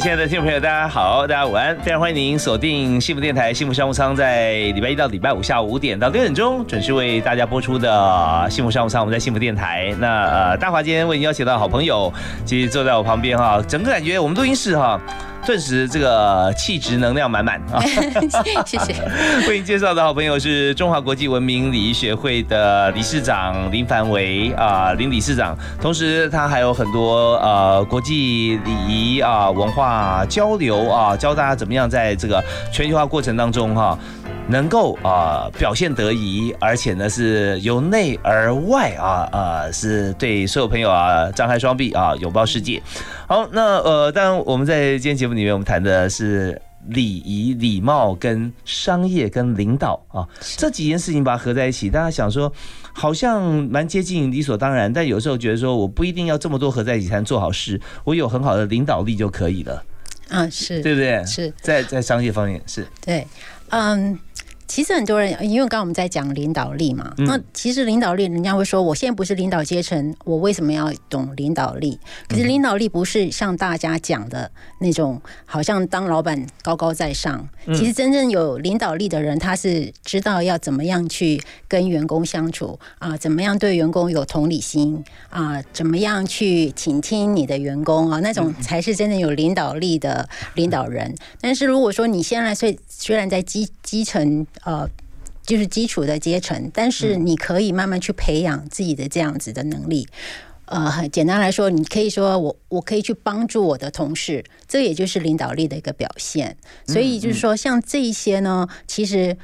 亲爱的听众朋友，大家好，大家午安，非常欢迎您锁定幸福电台幸福商务舱，在礼拜一到礼拜五下午五点到六点钟准时为大家播出的幸福商务舱。我们在幸福电台，那呃，大华今天为您邀请到好朋友，其实坐在我旁边哈，整个感觉我们录音室哈。顿时这个气质能量满满啊！谢谢。为您介绍的好朋友是中华国际文明礼仪学会的理事长林凡维啊，林理事长。同时他还有很多呃国际礼仪啊文化交流啊，教大家怎么样在这个全球化过程当中哈。能够啊表现得宜，而且呢是由内而外啊啊是对所有朋友啊张开双臂啊拥抱世界。好，那呃当然我们在今天节目里面我们谈的是礼仪、礼貌跟商业跟领导啊这几件事情把它合在一起，大家想说好像蛮接近理所当然，但有时候觉得说我不一定要这么多合在一起才能做好事，我有很好的领导力就可以了。嗯，是对不对？是在在商业方面是对，嗯。其实很多人，因为刚刚我们在讲领导力嘛，那其实领导力，人家会说，我现在不是领导阶层，我为什么要懂领导力？可是领导力不是像大家讲的那种，好像当老板高高在上。其实真正有领导力的人，他是知道要怎么样去跟员工相处啊，怎么样对员工有同理心啊，怎么样去倾听你的员工啊，那种才是真正有领导力的领导人。但是如果说你现在虽虽然在基基层，呃，就是基础的阶层，但是你可以慢慢去培养自己的这样子的能力。呃，简单来说，你可以说我我可以去帮助我的同事，这也就是领导力的一个表现。所以就是说，像这一些呢，其实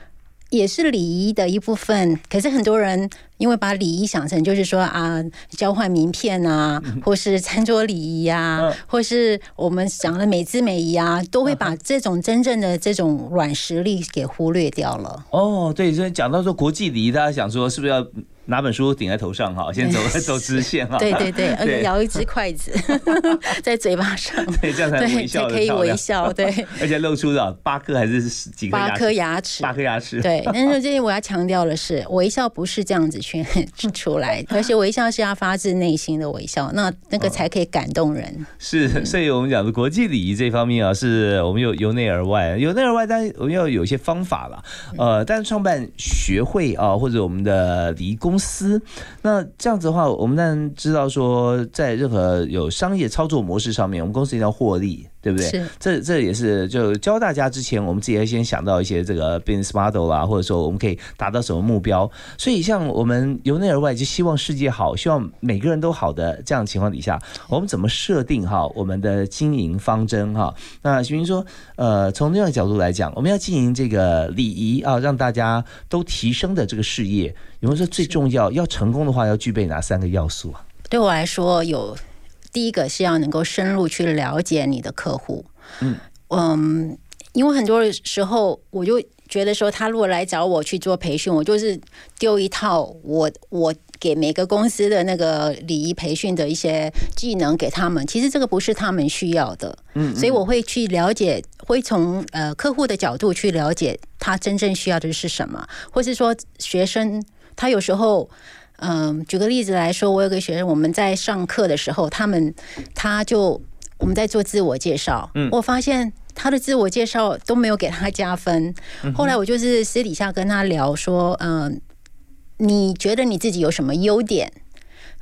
也是礼仪的一部分。可是很多人。因为把礼仪想成就是说啊，交换名片啊，或是餐桌礼仪啊，或是我们讲的美姿美仪啊，都会把这种真正的这种软实力给忽略掉了。哦，对，所以讲到说国际礼仪，大家想说是不是要拿本书顶在头上哈，先走走直线哈？对对对，而且摇一只筷子 在嘴巴上，对，这样才微笑，可以微笑，对，而且露出了八颗还是几颗八颗牙齿？八颗牙齿。对，但是这里我要强调的是，微笑不是这样子。出来，而且微笑是要发自内心的微笑，那那个才可以感动人。是，所以我们讲的国际礼仪这方面啊，是我们有由内而外，由内而外，但我们要有一些方法了。呃，但是创办学会啊，或者我们的礼仪公公司，那这样子的话，我们当然知道说，在任何有商业操作模式上面，我们公司一定要获利。对不对？是，这这也是就教大家之前，我们自己要先想到一些这个 business model 啦，或者说我们可以达到什么目标。所以像我们由内而外就希望世界好，希望每个人都好的这样情况底下，我们怎么设定哈我们的经营方针哈？那徐明说，呃，从另外角度来讲，我们要经营这个礼仪啊，让大家都提升的这个事业，有没有说最重要？要成功的话，要具备哪三个要素啊？对我来说有。第一个是要能够深入去了解你的客户，嗯。嗯，因为很多时候我就觉得说，他如果来找我去做培训，我就是丢一套我我给每个公司的那个礼仪培训的一些技能给他们，其实这个不是他们需要的，嗯，所以我会去了解，会从呃客户的角度去了解他真正需要的是什么，或是说学生他有时候。嗯，举个例子来说，我有个学生，我们在上课的时候，他们他就我们在做自我介绍，嗯，我发现他的自我介绍都没有给他加分。后来我就是私底下跟他聊说，嗯，你觉得你自己有什么优点？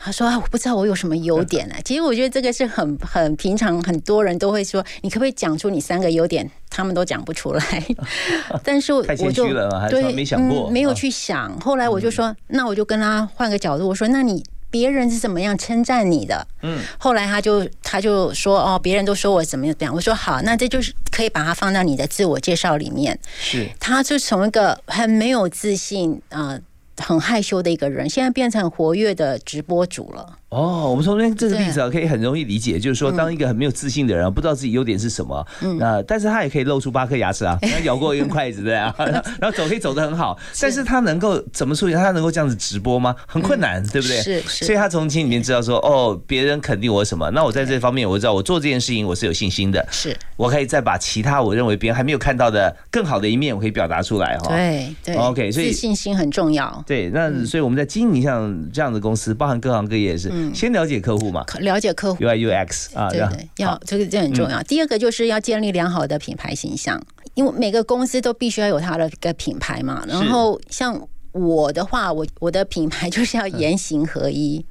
他说：“啊，我不知道我有什么优 点呢。其实我觉得这个是很很平常，很多人都会说，你可不可以讲出你三个优点？他们都讲不出来。但是我就对没想过，没有去想。后来我就说，那我就跟他换个角度，我说，那你别人是怎么样称赞你的？嗯。后来他就他就说，哦，别人都说我怎么样怎么样。我说好，那这就是可以把它放到你的自我介绍里面。是。他就从一个很没有自信啊。很害羞的一个人，现在变成活跃的直播主了。哦，我们从这这个例子啊，可以很容易理解，就是说，当一个很没有自信的人，不知道自己优点是什么，那但是他也可以露出八颗牙齿啊，他咬过一根筷子对啊，然后走可以走得很好，但是他能够怎么处理？他能够这样子直播吗？很困难，对不对？是是。所以他从心里面知道说，哦，别人肯定我什么，那我在这方面我知道我做这件事情我是有信心的，是我可以再把其他我认为别人还没有看到的更好的一面，我可以表达出来哈。对对。OK，所以自信心很重要。对，那所以我们在经营像这样的公司，包含各行各业是先了解客户嘛。了解客户，UI UX 啊，对对，要这个这很重要。第二个就是要建立良好的品牌形象，因为每个公司都必须要有它的一个品牌嘛。然后像我的话，我我的品牌就是要言行合一，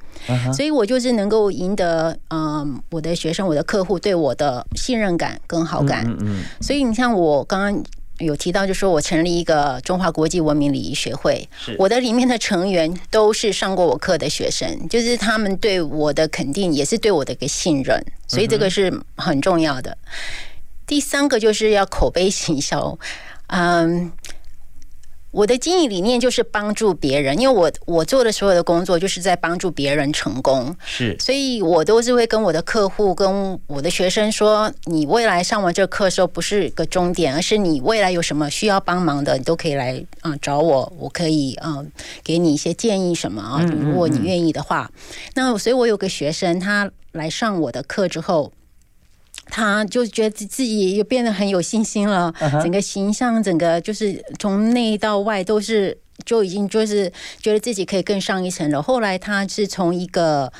所以我就是能够赢得嗯我的学生、我的客户对我的信任感跟好感。嗯嗯，所以你像我刚刚。有提到，就说我成立一个中华国际文明礼仪学会，我的里面的成员都是上过我课的学生，就是他们对我的肯定，也是对我的一个信任，所以这个是很重要的。第三个就是要口碑行销，嗯。我的经营理念就是帮助别人，因为我我做的所有的工作就是在帮助别人成功，是，所以我都是会跟我的客户、跟我的学生说，你未来上完这课的时候不是个终点，而是你未来有什么需要帮忙的，你都可以来啊找我，我可以啊给你一些建议什么啊，如果你愿意的话。那所以，我有个学生，他来上我的课之后。他就觉得自己又变得很有信心了，整个形象，整个就是从内到外都是就已经就是觉得自己可以更上一层楼。后来他是从一个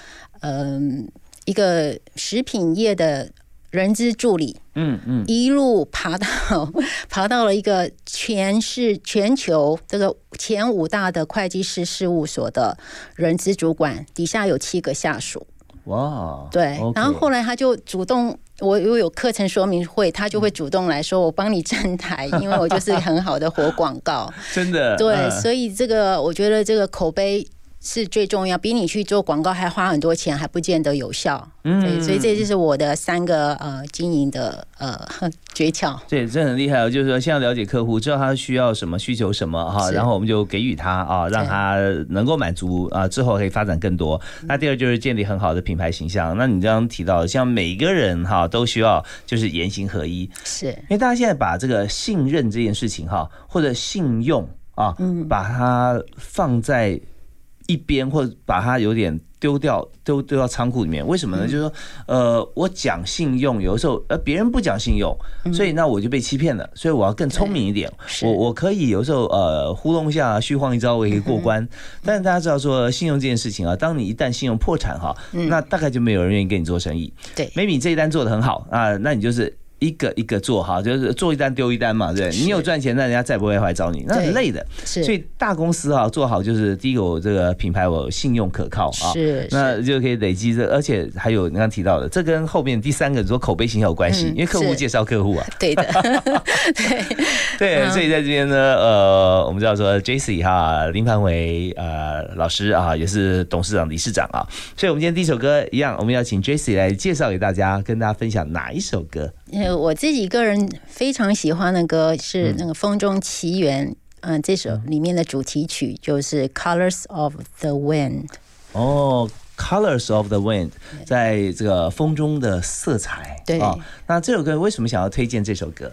嗯一个食品业的人资助理，嗯嗯，一路爬到 爬到了一个全市全球这个前五大的会计师事务所的人资主管，底下有七个下属。哇，对，然后后来他就主动。我如果有课程说明会，他就会主动来说我帮你站台，因为我就是很好的活广告，真的。对，所以这个我觉得这个口碑。是最重要，比你去做广告还花很多钱，还不见得有效。嗯，所以这就是我的三个呃经营的呃诀窍。对，这很厉害哦，就是说先要了解客户，知道他需要什么、需求什么哈，然后我们就给予他啊，让他能够满足啊，之后可以发展更多。那第二就是建立很好的品牌形象。那你刚刚提到，像每一个人哈都需要就是言行合一，是因为大家现在把这个信任这件事情哈，或者信用啊，嗯，把它放在。一边或者把它有点丢掉，丢丢到仓库里面，为什么呢？就是说，呃，我讲信用，有的时候呃别人不讲信用，所以那我就被欺骗了，所以我要更聪明一点，我我可以有时候呃糊弄一下，虚晃一招，我也可以过关。但是大家知道说信用这件事情啊，当你一旦信用破产哈，那大概就没有人愿意跟你做生意。对，maybe 这一单做的很好啊，那你就是。一个一个做哈，就是做一单丢一单嘛，对。你有赚钱，那人家再不会来找你，那很累的。所以大公司哈做好就是第一个，我这个品牌我信用可靠啊，是，那就可以累积这，而且还有你刚提到的，这跟后面第三个说口碑形象有关系，因为客户介绍客户啊，对的，对。对，所以在这边呢，呃，我们知道说 J C 哈林凡伟呃老师啊，也是董事长、理事长啊，所以我们今天第一首歌一样，我们要请 J C 来介绍给大家，跟大家分享哪一首歌。我自己个人非常喜欢的歌是那个《风中奇缘》，嗯，这首里面的主题曲就是《Colors of the Wind》。哦，《Colors of the Wind》在这个风中的色彩。对，那这首歌为什么想要推荐这首歌？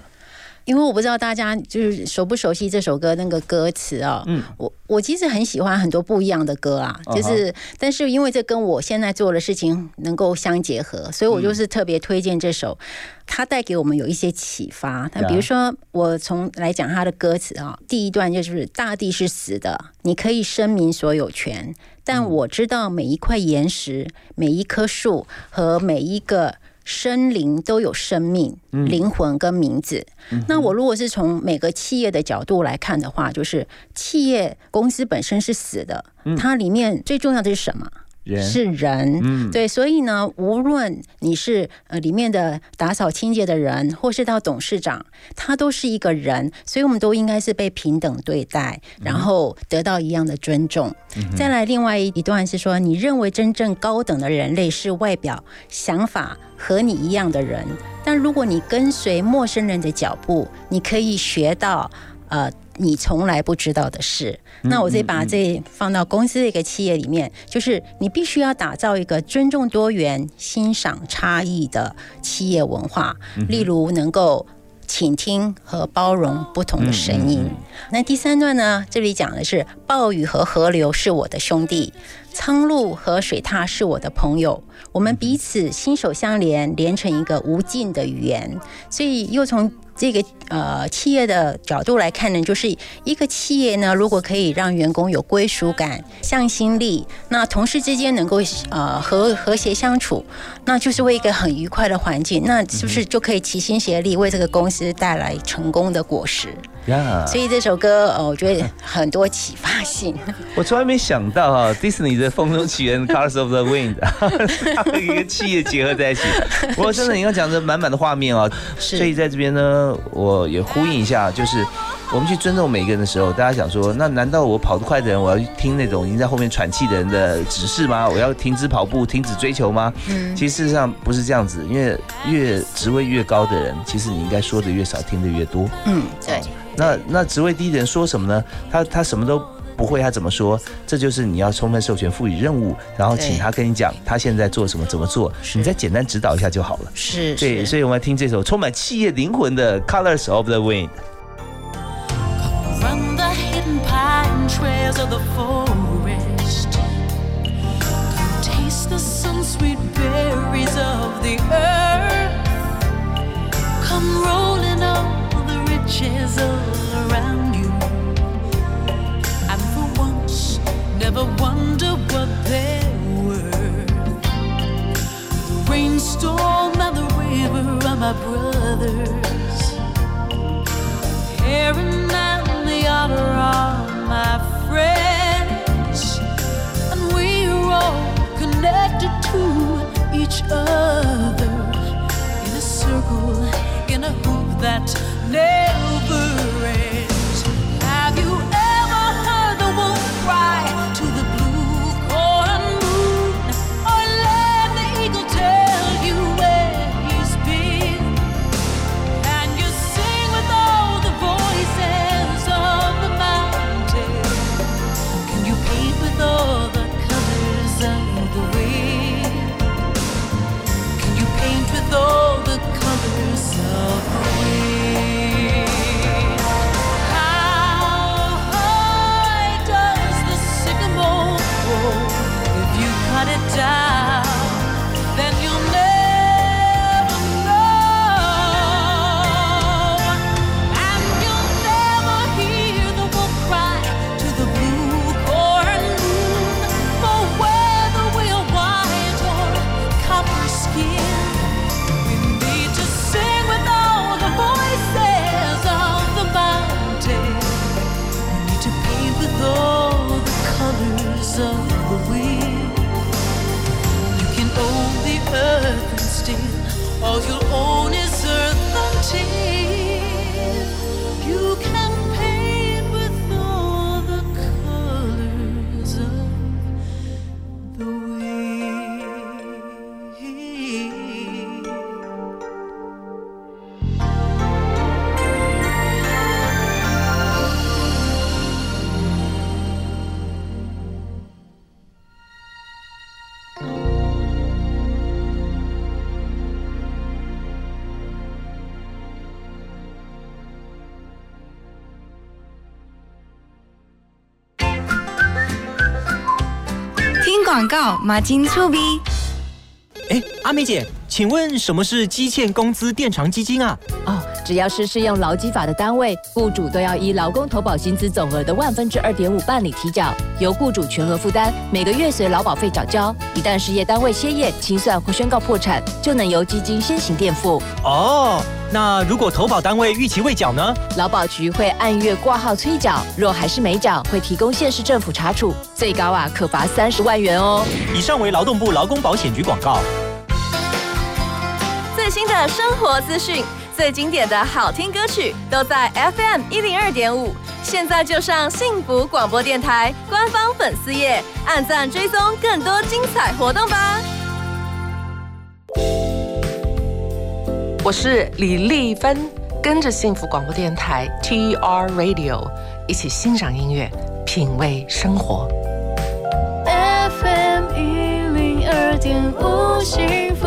因为我不知道大家就是熟不熟悉这首歌那个歌词啊。嗯，我我其实很喜欢很多不一样的歌啊，就是但是因为这跟我现在做的事情能够相结合，所以我就是特别推荐这首。它带给我们有一些启发。那比如说，我从来讲他的歌词啊，第一段就是“大地是死的，你可以声明所有权，但我知道每一块岩石、每一棵树和每一个。”生灵都有生命、灵魂跟名字。那我如果是从每个企业的角度来看的话，就是企业公司本身是死的，它里面最重要的是什么？是人，嗯，对，所以呢，无论你是呃里面的打扫清洁的人，或是到董事长，他都是一个人，所以我们都应该是被平等对待，然后得到一样的尊重。再来，另外一段是说，你认为真正高等的人类是外表、想法和你一样的人，但如果你跟随陌生人的脚步，你可以学到呃。你从来不知道的事。那我再把这放到公司的一个企业里面，就是你必须要打造一个尊重多元、欣赏差异的企业文化，例如能够。倾听和包容不同的声音。那第三段呢？这里讲的是暴雨和河流是我的兄弟，苍鹭和水獭是我的朋友，我们彼此心手相连，连成一个无尽的语言。所以又从。这个呃，企业的角度来看呢，就是一个企业呢，如果可以让员工有归属感、向心力，那同事之间能够呃和和谐相处，那就是为一个很愉快的环境，那是不是就可以齐心协力为这个公司带来成功的果实？呀，所以这首歌呃，我觉得很多启发性。我从来没想到哈，迪士尼的《风中起源》（Colors of the Wind） 跟一个企业结合在一起。不过真的，你刚讲的满满的画面啊，所以在这边呢。我也呼应一下，就是我们去尊重每个人的时候，大家想说，那难道我跑得快的人，我要听那种已经在后面喘气的人的指示吗？我要停止跑步，停止追求吗？嗯，其实事实上不是这样子，因为越职位越高的人，其实你应该说的越少，听的越多。嗯，对。那那职位低的人说什么呢？他他什么都不会，他怎么说？这就是你要充分授权、赋予任务，然后请他跟你讲他现在做什么、怎么做，你再简单指导一下就好了。是，对，所以我们要听这首充满企业灵魂的《Colors of the Wind》。Never wonder what they're worth. The rainstorm and the river are my brothers. The Heron and the otter are my friends. And we're all connected to each other in a circle, in a hoop that never ends. 马金粗逼。哎，阿美姐，请问什么是基欠工资垫偿基金啊？哦，只要是适用劳基法的单位，雇主都要依劳工投保薪资总额的万分之二点五办理提缴，由雇主全额负担，每个月随劳保费缴交。一旦事业单位歇业、清算或宣告破产，就能由基金先行垫付。哦。那如果投保单位逾期未缴呢？劳保局会按月挂号催缴，若还是没缴，会提供县市政府查处，最高啊可罚三十万元哦。以上为劳动部劳工保险局广告。最新的生活资讯，最经典的好听歌曲，都在 FM 一零二点五。现在就上幸福广播电台官方粉丝页，按赞追踪更多精彩活动吧。我是李丽芬，跟着幸福广播电台 TR Radio 一起欣赏音乐，品味生活。FM 一零二点五幸福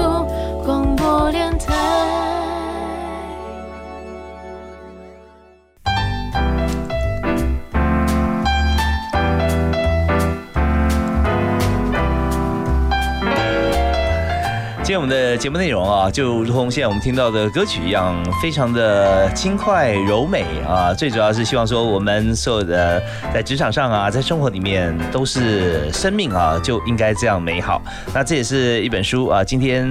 广播电台。今天我们的节目内容啊，就如同现在我们听到的歌曲一样，非常的轻快柔美啊。最主要是希望说，我们所有的在职场上啊，在生活里面都是生命啊，就应该这样美好。那这也是一本书啊。今天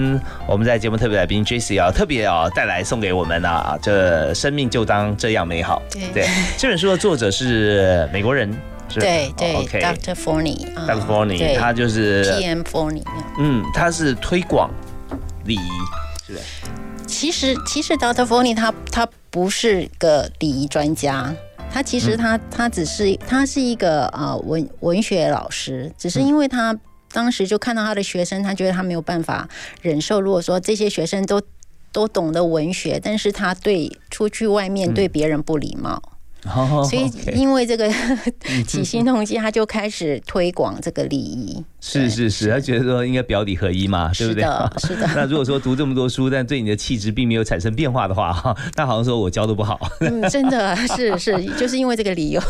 我们在节目特别来宾 J C 啊，特别啊带来送给我们啊，这生命就当这样美好。对这本书的作者是美国人。是对对哦，OK。，Dr. Forney 啊 Dr. Forney，他就是 PM Forney 啊。嗯，他是推广礼仪，是的。其实其实 Dr. Forney 他他不是个礼仪专家，他其实他、他只是他是一个呃文文学老师，只是因为他当时就看到他的学生，他觉得他没有办法忍受，如果说这些学生都都懂得文学，但是他对出去外面对别人不礼貌。所以因为这个 起心动机，他就开始推广这个礼仪。是是是，他觉得说应该表里合一嘛，对不对？是的，是的。那如果说读这么多书，但对你的气质并没有产生变化的话，哈，那好像说我教的不好。嗯，真的是是，就是因为这个理由。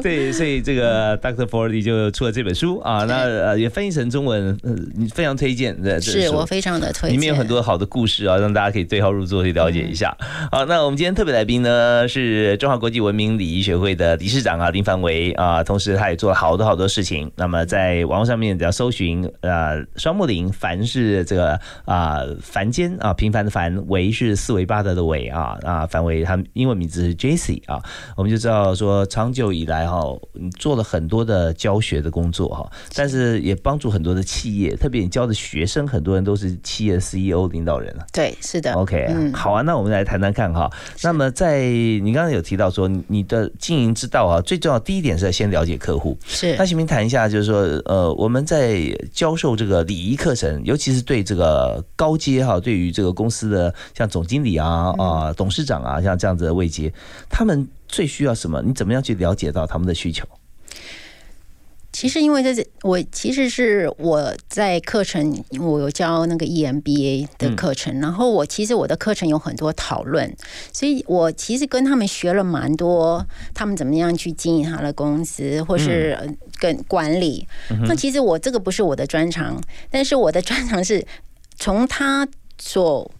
对，所以这个 Doctor Fordy 就出了这本书啊，那呃也翻译成中文，呃，非常推荐的，是我非常的推荐，里面有很多好的故事啊，让大家可以对号入座去了解一下。好，那我们今天特别来宾呢是中华国际文明礼仪学会的理事长啊林凡维啊，同时他也做了好多好多事情。那么在网络上面只要搜寻呃双木林，凡是这个啊凡间啊平凡的凡，维是四维八德的维啊啊凡维他英文名字是 J.C. 啊，我们就知道说长久以来哈，你做了很多的教学的工作哈，但是也帮助很多的企业，特别你教的学生，很多人都是企业 CEO 领导人啊。对，是的。OK，、嗯好啊，那我们来谈谈看哈。那么在你刚刚有提到说你你的经营之道啊，最重要第一点是要先了解客户。是那行不行谈一下，就是说呃我们在教授这个礼仪课程，尤其是对这个高阶哈，对于这个公司的像总经理啊啊、董事长啊，像这样子的位阶，他们最需要什么？你怎么样去了解到他们的需求？其实因为这是我其实是我在课程，我有教那个 E EMBA 的课程，然后我其实我的课程有很多讨论，所以我其实跟他们学了蛮多，他们怎么样去经营他的公司，或是呃跟管理。那其实我这个不是我的专长，但是我的专长是从他所。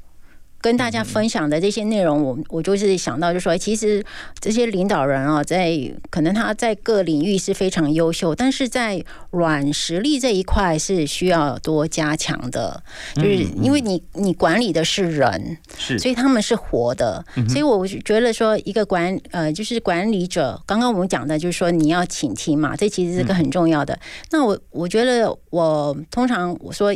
跟大家分享的这些内容，我我就是想到，就说，其实这些领导人啊，在可能他在各领域是非常优秀，但是在软实力这一块是需要多加强的，就是因为你你管理的是人，是。所以他们是活的，所以我觉得说一个管呃就是管理者，刚刚我们讲的就是说你要倾听嘛，这其实是个很重要的。那我我觉得我通常我说。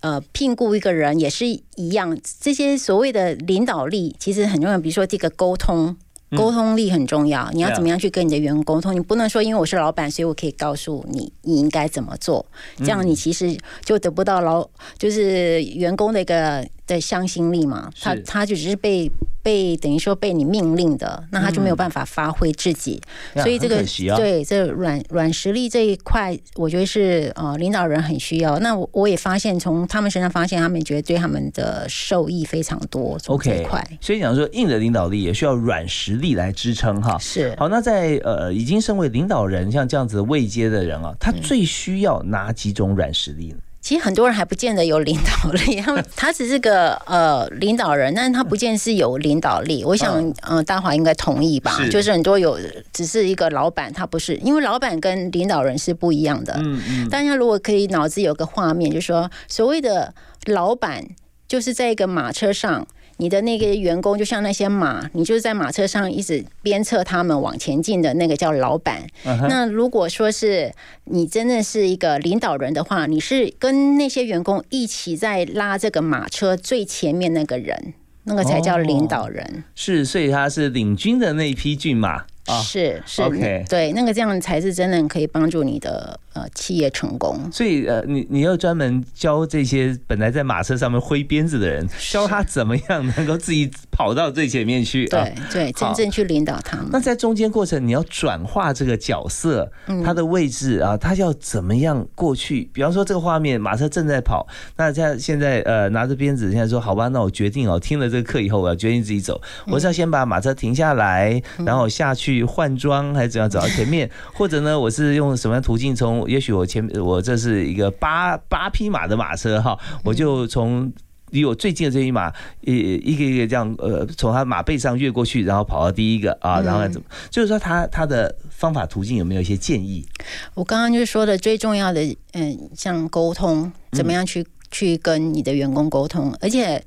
呃，聘雇一个人也是一样，这些所谓的领导力其实很重要。比如说这个沟通，沟通力很重要。你要怎么样去跟你的员工沟通？你不能说因为我是老板，所以我可以告诉你你应该怎么做，这样你其实就得不到老就是员工的一个的向心力嘛。他他就只是被被等于说被你命令的，那他就没有办法发挥自己。呀所以这个对这软软实力这一块，我觉得是呃领导人很需要。那我我也发现从他们身上发现，他们觉得对他们的受益非常多。OK，块所以讲说硬的领导力也需要软实力来支撑哈。是好，那在呃已经身为领导人，像这样子位阶的人啊，他嗯最需要哪几种软实力呢？其实很多人还不见得有领导力，他们他只是个呃领导人，但是他不见是有领导力。我想，呃，大华应该同意吧？是就是很多有只是一个老板，他不是，因为老板跟领导人是不一样的。嗯嗯，大家如果可以脑子有个画面，就是说所谓的老板，就是在一个马车上。你的那个员工就像那些马，你就是在马车上一直鞭策他们往前进的那个叫老板。那如果说是你真的是一个领导人的话，你是跟那些员工一起在拉这个马车最前面那个人，那个才叫领导人。是，所以他是领军的那匹骏马啊。是是 OK 对，那个这样才是真的可以帮助你的呃企业成功。所以呃，你你要专门教这些本来在马车上面挥鞭子的人，教他怎么样能够自己跑跑到最前面去。啊对对，真正去领导他们。那在中间过程，你要转化这个角色，嗯它的位置啊，他要怎么样过去？比方说这个画面，马车正在跑，那他现在呃拿着鞭子，现在说好吧，那我决定哦，听了这个课以后，我要决定自己走，嗯我是要先把马车停下来，然后下去换装，还是怎样走到前面？或者呢，我是用什么样途径从？也许我前我这是一个八八匹马的马车哈，我就从。离我最近的这匹马，一一个一个这样，呃，从他马背上越过去，然后跑到第一个啊，然后怎么？就是说他他的方法途径有没有一些建议？我刚刚就说的最重要的，嗯，像沟通，怎么样去、去跟你的员工沟通，而且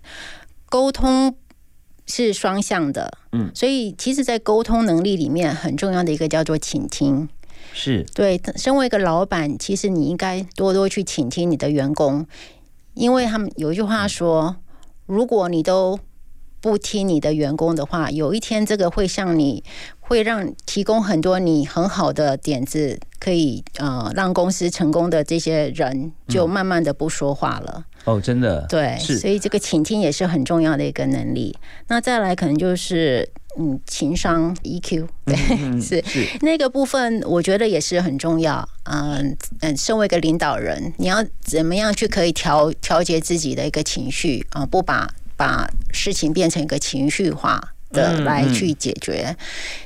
沟通是双向的，嗯，所以其实，在沟通能力里面，很重要的一个叫做倾听。是对，身为一个老板，其实你应该多多去倾听你的员工，因为他们有一句话说，如果你都不听你的员工的话，有一天这个会向你会让提供很多你很好的点子，可以呃让公司成功的这些人，就慢慢的不说话了。哦，真的，对，是所以这个倾听也是很重要的一个能力。那再来可能就是嗯情商 EQ，对，嗯是是那个部分，我觉得也是很重要。嗯嗯，身为一个领导人，你要怎么样去可以调调节自己的一个情绪啊、不把把事情变成一个情绪化的来去解决，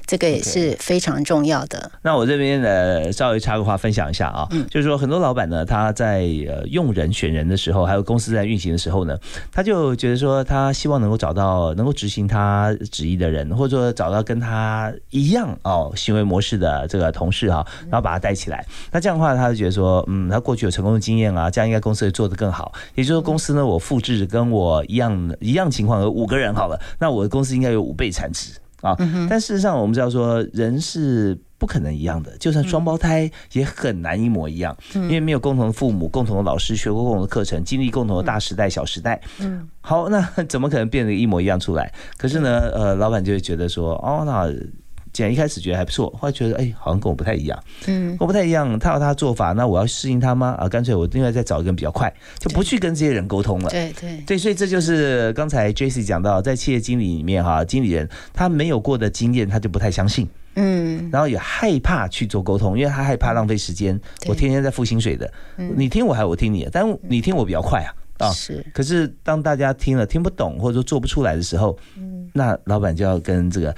这个也是非常重要的。那我这边呢，稍微插个话分享一下啊，嗯就是说很多老板呢，他在呃用人选人的时候，还有公司在运行的时候呢，他就觉得说他希望能够找到能够执行他旨意的人，或者说找到跟他一样哦行为模式的这个同事哈，然后把他带起来。那这样的话，他就觉得说，嗯，他过去有成功的经验啊，这样应该公司会做得更好。也就是说，公司呢，我复制跟我一样一样情况有五个人好了，那我的公司应该有五倍产值。啊，但事实上我们知道说人是不可能一样的，就算双胞胎也很难一模一样，因为没有共同的父母、共同的老师、学过共同的课程、经历共同的大时代、小时代。嗯，好，那 怎么可能变得一模一样出来？可是呢，呃，老板就会觉得说，哦，那既然一开始觉得还不错，后来觉得哎，好像跟我不太一样，嗯，跟我不太一样，他有他的做法，那我要适应他吗？啊，干脆我另外再找一个人比较快，就不去跟这些人沟通了。对对。对，所以这就是刚才 J C 讲到，在企业经理里面哈，经理人他没有过的经验，他就不太相信，嗯，然后也害怕去做沟通，因为他害怕浪费时间。我天天在付薪水的，你听我还我听你的，但你听我比较快啊啊。是。可是当大家听了听不懂或者说做不出来的时候，嗯。那老板就要跟这个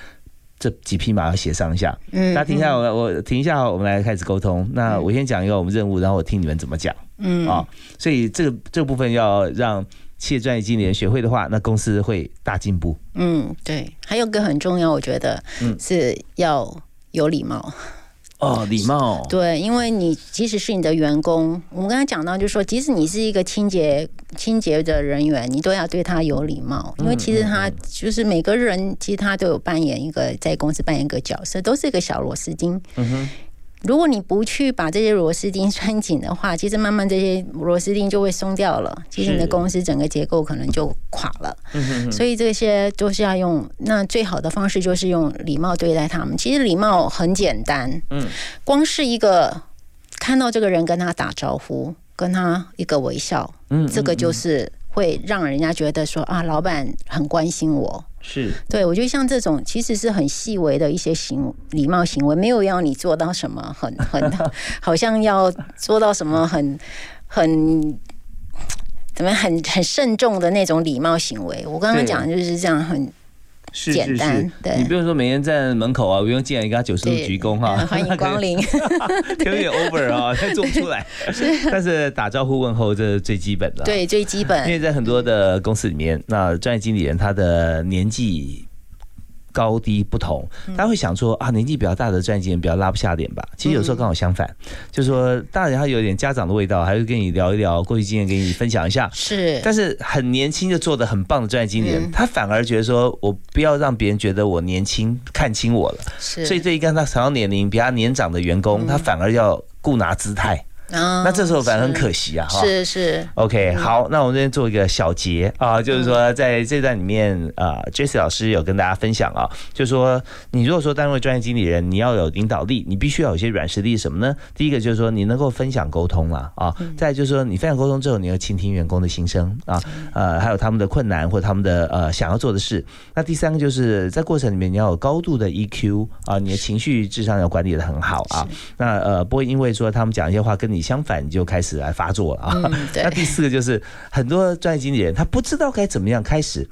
这几匹马要协商一下。嗯大家停一下，我我停一下，我们来开始沟通。那我先讲一个我们任务，然后我听你们怎么讲。嗯啊，所以这个这个部分要让企业专业经理人学会的话，那公司会大进步。嗯，对，还有个很重要，我觉得嗯是要有礼貌。哦，礼貌，对，因为你即使是你的员工，我们刚才讲到，就是说，即使你是一个清洁清洁的人员，你都要对他有礼貌，因为其实他就是每个人，其实他都有扮演一个在公司扮演一个角色，都是一个小螺丝钉。如果你不去把这些螺丝钉拴紧的话，其实慢慢这些螺丝钉就会松掉了，其实你的公司整个结构可能就垮了。嗯所以这些都是要用，那最好的方式就是用礼貌对待他们。其实礼貌很简单，嗯，光是一个看到这个人跟他打招呼，跟他一个微笑，嗯这个就是会让人家觉得说啊，老板很关心我。是对我觉得像这种其实是很细微的一些行礼貌行为，没有要你做到什么很很，好像要做到什么很很。怎么很很慎重的那种礼貌行为？我刚刚讲就是这样很是是是你不用说每天站门口啊，不用进来给他九十度鞠躬哈，呃欢迎光临。有点 over 啊，他做不出来。但是打招呼问候这是最基本的。。对，最基本因。为在很多的公司里面，那专业经理人他的年纪高低不同，他会想说啊，年纪比较大的专业经理人比较拉不下脸吧。其实有时候刚好相反，就是说大人他有点家长的味道，还会跟你聊一聊过去经验，给你分享一下。是，但是很年轻就做的很棒的专业经理人，嗯。他反而觉得说，我不要让别人觉得我年轻看清我了，是，所以对于跟他同样年龄比他年长的员工，他反而要顾拿姿态。啊那这时候反而很可惜啊，哈。是是，OK，好，那我们这边做一个小结啊，就是说在这段里面，啊，Jesse 老师有跟大家分享啊，就是说你如果说单位专业经理人，你要有领导力，你必须要有一些软实力，什么呢？第一个就是说你能够分享沟通啦，啊，再就是说你分享沟通之后，你要倾听员工的心声啊，呃，还有他们的困难或他们的呃想要做的事。那第三个就是在过程里面你要有高度的 EQ 啊，你的情绪智商要管理的很好啊，那呃不会因为说他们讲一些话跟你相反，你就开始来发作了啊。嗯，那，第四个就是很多专业经理人他不知道该怎么样开始。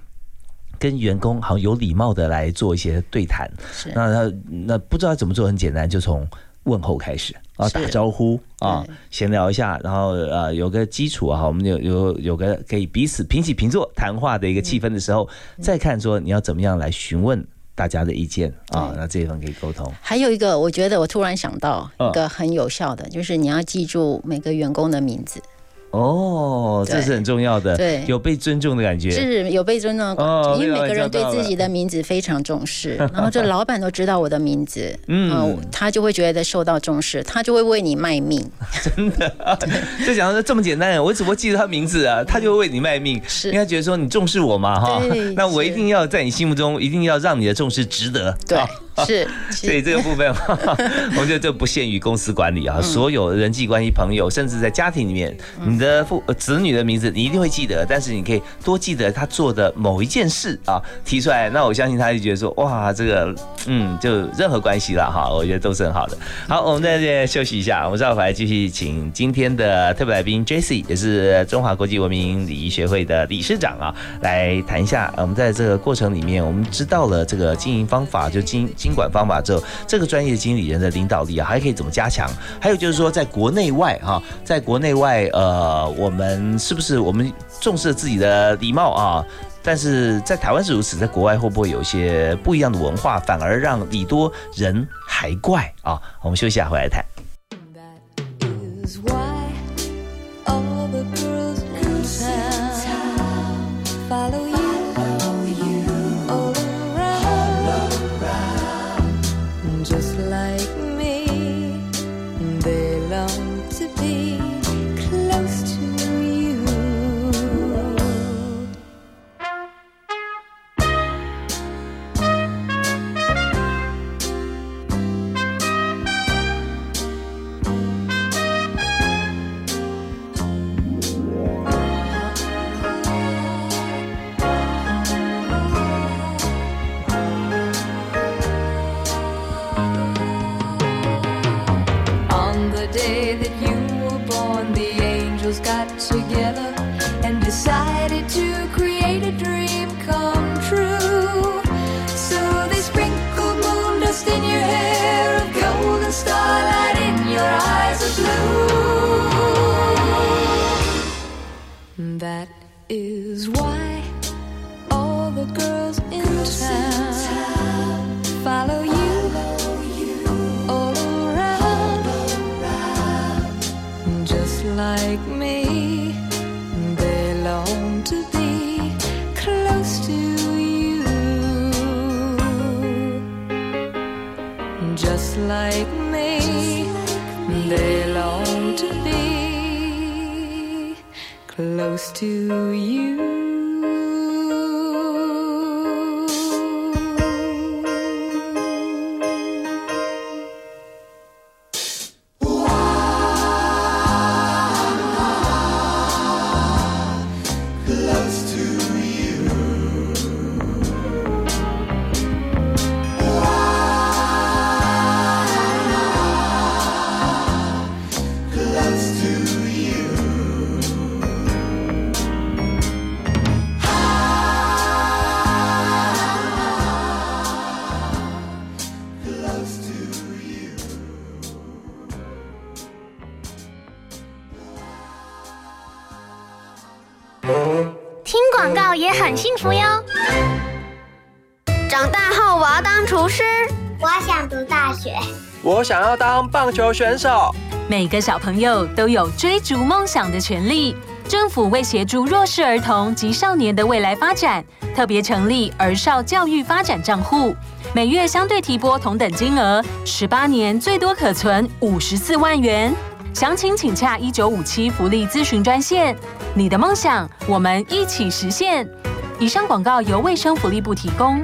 跟员工好像有礼貌的来做一些对谈，那他那不知道怎么做，很简单，就从问候开始啊，是。打招呼啊，闲聊一下，然后呃有个基础啊，我们有有有个可以彼此平起平坐谈话的一个气氛的时候，嗯。再看说你要怎么样来询问大家的意见啊，那这一方可以沟通。还有一个，我觉得我突然想到嗯。一个很有效的，就是你要记住每个员工的名字，哦，这是很重要的，对。有被尊重的感觉。是有被尊重的感哦觉，因为每个人对自己的名字非常重视，然后这老板都知道我的名字，嗯。嗯，他就会觉得受到重视，他就会为你卖命，真的？就讲说这么简单，我只不过记得他名字啊，他就会为你卖命，是。因为他觉得说你重视我嘛哈。对，那我一定要在你心目中一定要让你的重视值得。对。啊，是，所以这个部分，我觉得这不限于公司管理啊，所有人际关系、朋友，甚至在家庭里面，你的父呃子女的名字你一定会记得，但是你可以多记得他做的某一件事啊，提出来，那我相信他就觉得说，哇，这个嗯，就任何关系了哈，我觉得都是很好的。好，我们在这边休息一下，我们稍后回来继续请今天的特别来宾 Jesse，也是中华国际文明礼仪学会的理事长啊，来谈一下。呃我们在这个过程里面，我们知道了这个经营方法，就经经管方法之后，这个专业经理人的领导力啊，还可以怎么加强？还有就是说，在国内外哈，在国内外，呃，我们是不是我们重视自己的礼貌啊？但是在台湾是如此，在国外会不会有一些不一样的文化，反而让礼多人还怪啊？我们休息下，回来谈。后我要当厨师，我想读大学。我想要当棒球选手。每个小朋友都有追逐梦想的权利。政府为协助弱势儿童及少年的未来发展，特别成立儿少教育发展账户，每月相对提拨同等金额，十八年最多可存五十四万元。详情请洽一九五七福利咨询专线。你的梦想，我们一起实现。以上广告由卫生福利部提供。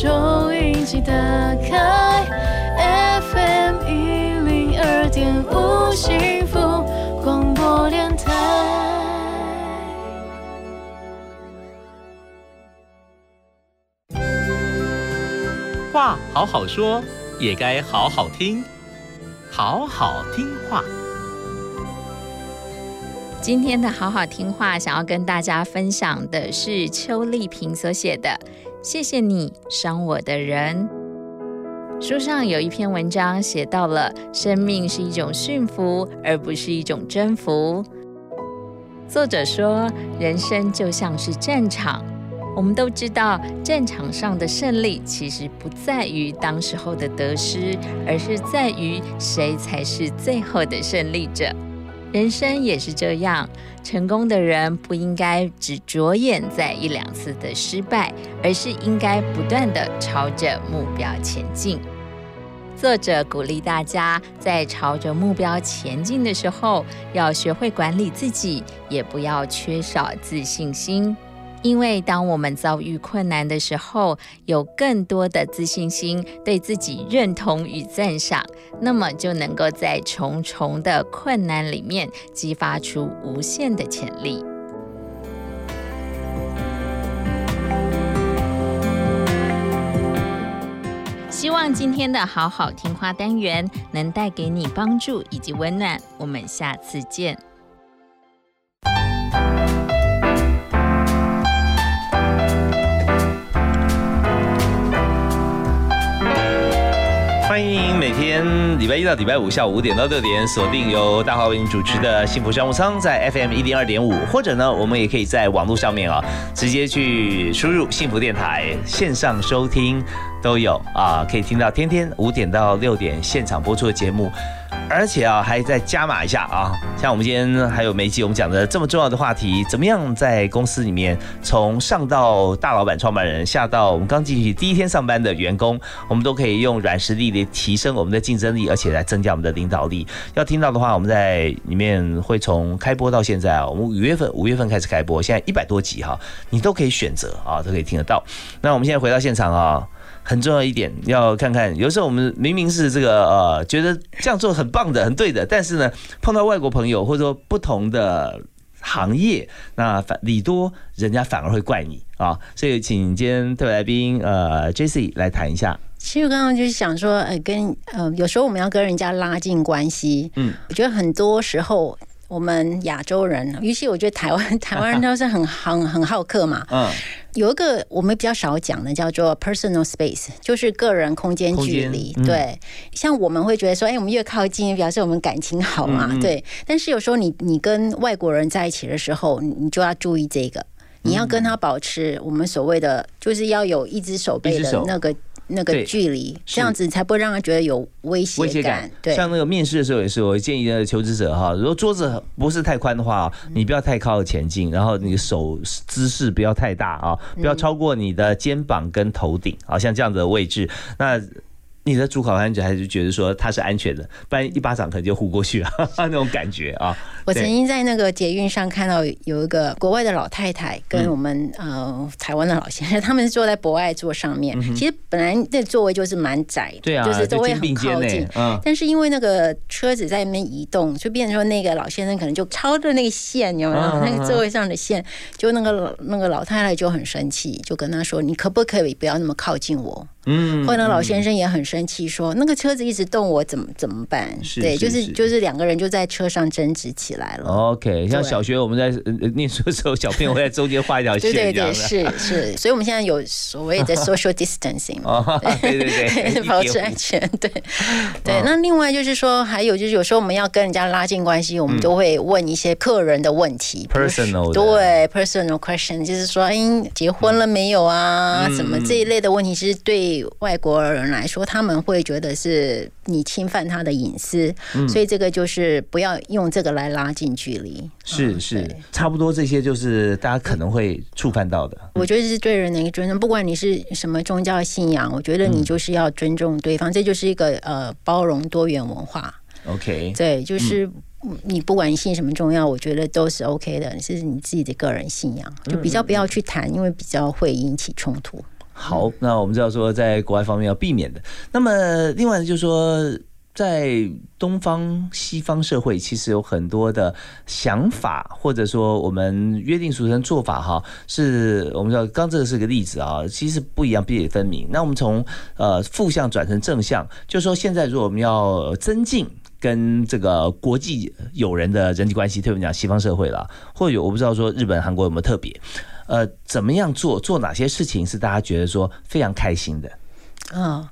收音机打开，FM 一零二点五幸福广播电台。话好好说，也该好好听，好好听话。今天的好好听话，想要跟大家分享的是邱丽萍所写的《谢谢你伤我的人》。书上有一篇文章写到了，生命是一种驯服，而不是一种征服。作者说，人生就像是战场，我们都知道，战场上的胜利其实不在于当时候的得失，而是在于谁才是最后的胜利者。人生也是这样，成功的人不应该只着眼在一两次的失败，而是应该不断的朝着目标前进。作者鼓励大家在朝着目标前进的时候，要学会管理自己，也不要缺少自信心。因为当我们遭遇困难的时候，有更多的自信心，对自己认同与赞赏，那么就能够在重重的困难里面激发出无限的潜力。希望今天的好好听话单元能带给你帮助以及温暖。我们下次见。欢迎每天礼拜一到礼拜五下午五点到六点锁定由大华为您主持的幸福商务舱，在 FM 一零二点五，或者呢，我们也可以在网络上面啊，直接去输入幸福电台线上收听都有啊，可以听到天天五点到六点现场播出的节目。而且啊，还再加码一下啊！像我们今天还有每一集我们讲的这么重要的话题，怎么样在公司里面从上到大老板、创办人，下到我们刚进去第一天上班的员工，我们都可以用软实力的提升我们的竞争力，而且来增加我们的领导力。要听到的话，我们在里面会从开播到现在啊，我们五月份五月份开始开播，现在一百多集哈，你都可以选择啊，都可以听得到。那我们现在回到现场啊。很重要一点，要看看，有时候我们明明是这个呃，觉得这样做很棒的、很对的，但是呢，碰到外国朋友或者说不同的行业，那反礼多人家反而会怪你啊。所以请今天特别来宾呃，Jesse 来谈一下。其实刚刚就是想说，呃，跟呃，有时候我们要跟人家拉近关系，嗯，我觉得很多时候。我们亚洲人，尤其我觉得台湾 台湾人都是很很很好客嘛。嗯，有一个我们比较少讲的叫做 personal space，就是个人空间距离。嗯、对，像我们会觉得说，哎、欸，我们越靠近，表示我们感情好嘛。嗯、对，但是有时候你你跟外国人在一起的时候，你就要注意这个，你要跟他保持我们所谓的，就是要有一只手背的那个。那个距离，这样子才不会让他觉得有威胁威胁感。对，像那个面试的时候也是，我建议的求职者哈，如果桌子不是太宽的话，你不要太靠前进，然后你的手姿势不要太大啊，不要超过你的肩膀跟头顶啊，像这样子的位置，那。你的主考官者还是觉得说他是安全的，不然一巴掌可能就呼过去了，那种感觉啊。我曾经在那个捷运上看到有一个国外的老太太跟我们、嗯、呃台湾的老先生，他们是坐在博爱座上面。嗯、其实本来那座位就是蛮窄的，对啊，就是都会很靠近。嗯、但是因为那个车子在那边移动，就变成说那个老先生可能就超着那个线，有没有？嗯、那个座位上的线，就那个那个老太太就很生气，就跟他说：“你可不可以不要那么靠近我？”嗯后来那个老先生也很生气，说那个车子一直动，我怎么怎么办？对，就是是就是两个人就在车上争执起来了。OK，像小学我们在念书的时候，小朋友会在中间画一条线对对对。是是，所以我们现在有所谓的 social distancing，哦，对对对，保持安全。对对哦，那另外就是说，还有就是有时候我们要跟人家拉近关系，我们都会问一些客人的问题 Personal 的对 personal question，就是说，哎，结婚了没有啊？嗯什么这一类的问题，其实对外国人来说，他们会觉得是你侵犯他的隐私，嗯所以这个就是不要用这个来拉近距离。是是，差不多这些就是大家可能会触犯到的。我觉得是对人的一个尊重，不管你是什么宗教信仰，我觉得嗯你就是要尊重对方，这就是一个呃包容多元文化。OK，对，就是你不管你信什么宗教，我觉得都是 OK 的，是你自己的个人信仰，就比较不要去谈，因为比较会引起冲突。好，那我们知道说在国外方面要避免的。那么另外呢就是说，在东方、西方社会，其实有很多的想法，或者说我们约定俗成做法哈，是我们知道，刚这个是个例子啊，其实不一样，壁垒分明。那我们从呃负向转成正向，就是说现在如果我们要增进。跟这个国际友人的人际关系，特别讲西方社会了，或者我不知道说日本、韩国有没有特别，呃，怎么样做，做哪些事情是大家觉得说非常开心的？嗯，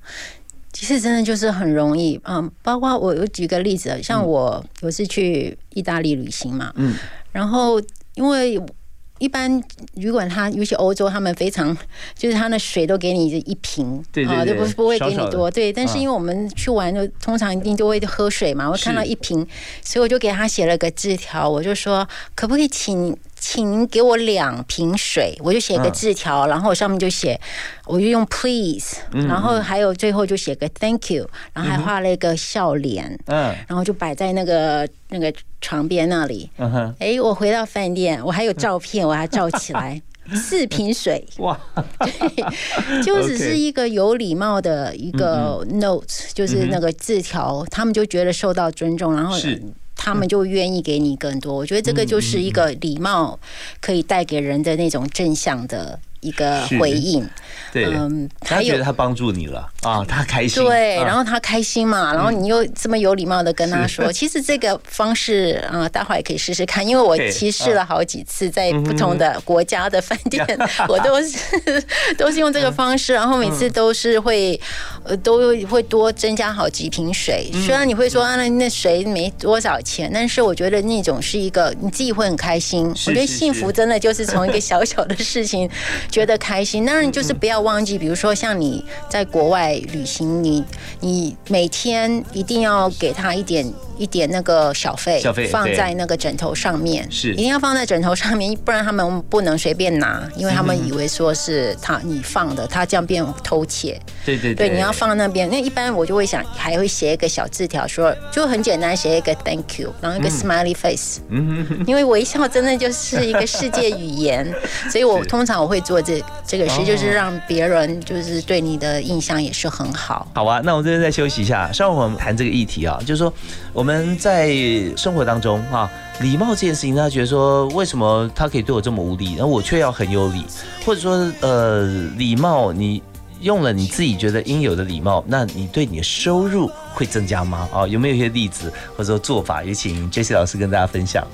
其实真的就是很容易，嗯，包括我有举个例子，像我有次去意大利旅行嘛，嗯，然后因为。一般旅馆它，尤其欧洲，他们非常 就是他的水都给你一瓶，啊，对对对就不不会给你多，对。但是啊因为我们去玩就通常一定都会喝水嘛，我看到一瓶，所以我就给他写了个字条，我就说可不可以请请您给我两瓶水，我就写个嗯。字条，然后上面就写，我就用 please，嗯然后还有最后就写个 thank you，然后还画了一个笑脸，嗯。然后就摆在那个那个床边那里。嗯哼，哎，我回到饭店，我还有照片，我还照起来。四瓶水，哇，就只是一个有礼貌的一个嗯 note，就是那个字条，他们就觉得受到尊重，然后是他们就愿意给你更多。我觉得这个就是一个礼貌可以带给人的那种正向的一个回应。对，嗯，他觉得他帮助你了啊，他开心，对，啊。然后他开心嘛，然后你又这么有礼貌的跟他说，其实这个方式啊、呃，待会儿也可以试试看，因为我其实试了好几次，在不同的国家的饭店，我都是都是用这个方式，然后每次都是会呃都会多增加好几瓶水。虽然你会说啊，那那水没多少钱，但是我觉得那种是一个你自己会很开心。是我觉得幸福真的就是从一个小小的事情觉得开心。当然就是不要忘记，比如说像你在国外旅行，你你每天一定要给他一点一点那个小费，小费放在那个枕头上面，是。一定要放在枕头上面，不然他们不能随便拿，因为他们以为说是他你放的，他这样变偷窃。对对对，你要放那边。那一般我就会想，还会写一个小字条，说就很简单，写一个 Thank you，然后一个嗯。smiley face，、嗯。哼因为微笑真的就是一个世界语言，所以我通常我会做这这个事，哦。就是让别人就是对你的印象也是很好。好啊，那我们这边再休息一下，稍后我们谈这个议题啊，就是说我们在生活当中啊，礼貌这件事情，大家觉得说为什么他可以对我这么无礼，然后我却要很有礼，或者说呃，礼貌你用了你自己觉得应有的礼貌，那你对你的收入会增加吗？啊，有没有一些例子或者说做法？也请 J C 老师跟大家分享。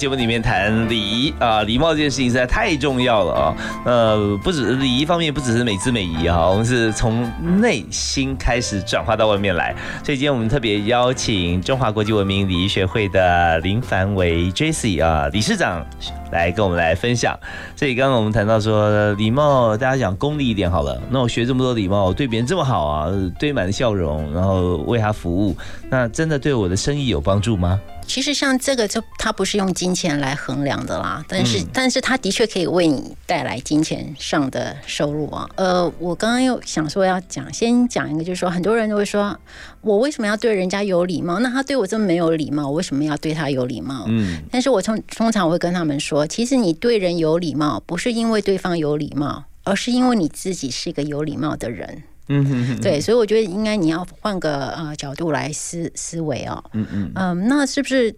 节目里面谈礼仪啊，礼貌这件事情实在太重要了啊。呃，不止礼仪方面，不只是美姿美仪啊，我们是从内心开始转化到外面来。所以今天我们特别邀请中华国际文明礼仪学会的林凡维 J.C. 啊理事长来跟我们来分享。所以刚刚我们谈到说礼貌，大家讲功利一点好了。那我学这么多礼貌，我对别人这么好啊，堆满了笑容，然后为他服务，那真的对我的生意有帮助吗？其实像这个就它不是用金钱来衡量的啦，但是、嗯但是它的确可以为你带来金钱上的收入啊。呃，我刚刚又想说要讲，先讲一个，就是说很多人都会说，我为什么要对人家有礼貌？那他对我这么没有礼貌，我为什么要对他有礼貌？嗯，但是我通通常我会跟他们说，其实你对人有礼貌，不是因为对方有礼貌，而是因为你自己是一个有礼貌的人。嗯哼哼，对，所以我觉得应该你要换个呃角度来思思维哦。嗯嗯嗯，那是不是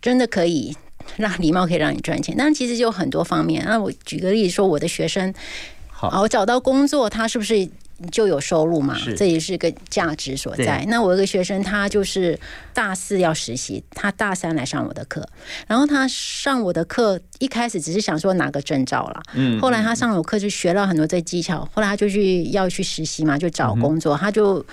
真的可以让礼貌可以让你赚钱？但其实就有很多方面。那我举个例子说，我的学生，好，我找到工作，他是不是就有收入嘛？这也是个价值所在。那我有一个学生，他就是大四要实习，他大三来上我的课，然后他上我的课一开始只是想说拿个证照啦，嗯后来他上我课就学了很多这技巧，后来他就去要去实习嘛，就找工作，他就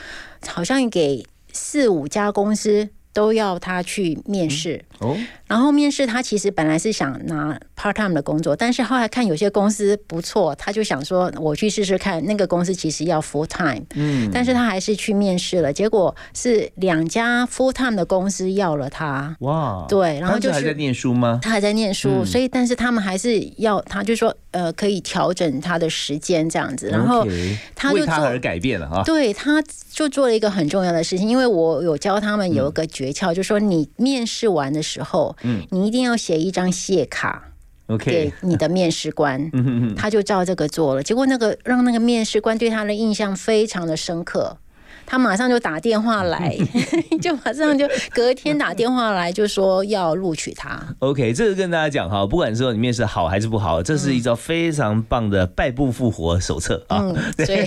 好像给四五家公司都要他去面试。哦，然后面试他其实本来是想拿 part time 的工作，但是后来看有些公司不错，他就想说我去试试看。那个公司其实要 full time，嗯但是他还是去面试了，结果是两家 full time 的公司要了他。哇，对然后就是他还在念书吗？他还在念书，嗯所以但是他们还是要他就说呃可以调整他的时间这样子，然后他就做为他而改变了哈。对，他就做了一个很重要的事情，因为我有教他们有一个诀窍，就是说你面试完的时候，嗯你一定要写一张谢卡。，OK，给你的面试官，他就照这个做了。结果那个让那个面试官对他的印象非常的深刻，他马上就打电话来，就马上就隔天打电话来，就说要录取他。OK，这个跟大家讲哈，不管说你面试好还是不好，这是一招非常棒的败部复活手册啊。嗯，所以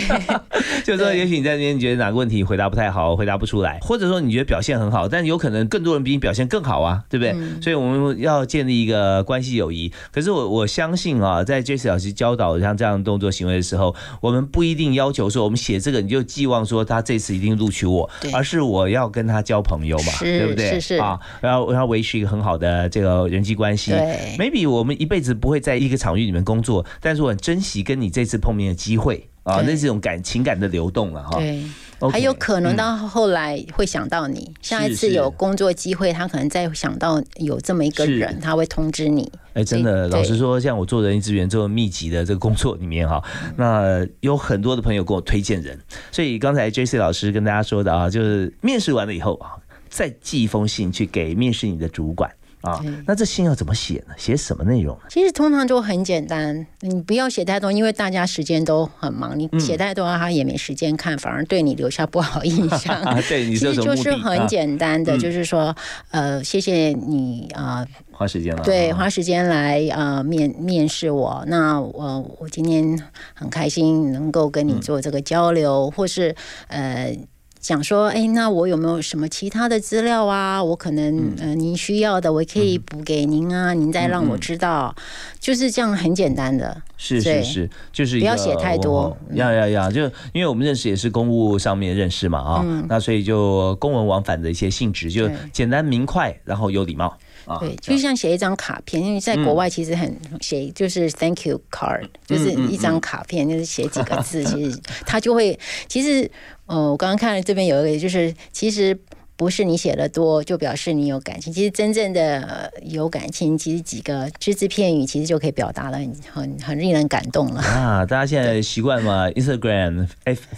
就是说，也许你在那边觉得哪个问题回答不太好，回答不出来，或者说你觉得表现很好，但有可能更多人比你表现更好啊，对不对？嗯所以我们要建立一个关系友谊。可是我我相信啊，在 Jesse 老师教导像这样的动作行为的时候，我们不一定要求说我们写这个你就寄望说他这次一定录取我，而是我要跟他交朋友嘛，对不对？是是啊，然后要维持一个很好的这个人际关系。对 maybe 我们一辈子不会在一个场域里面工作，但是我很珍惜跟你这次碰面的机会啊，那是一种感情感的流动了哈。对。还有可能嗯到后来会想到你，下一次有工作机会，他可能再想到有这么一个人，他会通知你。哎，真的，老实说，像我做人力资源这么密集的这个工作里面哈，那有很多的朋友给我推荐人，所以刚才 J C 老师跟大家说的啊，就是面试完了以后啊。再寄一封信去给面试你的主管啊。那这信要怎么写呢？写什么内容呢？其实通常就很简单，你不要写太多，因为大家时间都很忙，你写太多他也没时间看，反而对你留下不好印象。对，你其实就是很简单的，嗯就是说，呃，谢谢你啊。花时间了，对，花时间来呃面面试我。那我我今天很开心能够跟你做这个交流，或是呃讲说，哎，那我有没有什么其他的资料啊？我可能呃您需要的，我可以补给您啊，您再让我知道，就是这样很简单的。是是是，就是不要写太多，要要要，就因为我们认识也是公务上面认识嘛啊，嗯。那所以就公文往返的一些性质，就简单明快，然后有礼貌。啊对，就像写一张卡片，因为在国外其实很写就是 thank you card，就是一张卡片，就是写几个字，其实他就会，其实呃，我刚刚看了这边有一个，就是其实。不是你写的多就表示你有感情，其实真正的、呃有感情，其实几个只字片语其实就可以表达了很很很令人感动了。啊，大家现在习惯嘛，Instagram、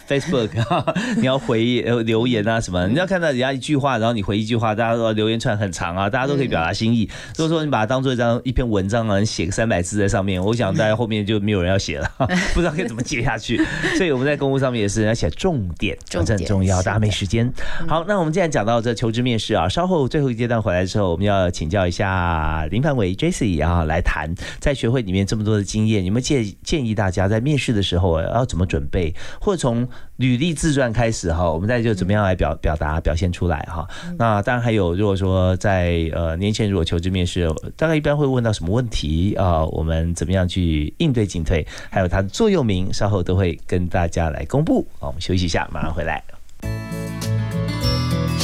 Facebook，你要回呃留言啊什么，你要看到人家一句话，然后你回一句话，大家说留言串很长啊，大家都可以表达心意。如果说你把它当做一张一篇文章啊，你写个三百字在上面，我想大家后面就没有人要写了，不知道该怎么接下去。所以我们在公务上面也是要写重点，重点很重要，大家没时间。好，那我们既然讲到这求职面试啊，稍后最后一阶段回来之后，我们要请教一下林凡伟 Jessie 啊，来谈在学会里面这么多的经验，有没有建建议大家在面试的时候要怎么准备，或者从履历自传开始哈，我们再就怎么样来表表达表现出来哈。那当然还有，如果说在呃年前如果求职面试，大概一般会问到什么问题啊？我们怎么样去应对进退？还有它的座右铭，稍后都会跟大家来公布。好，我们休息一下，马上回来。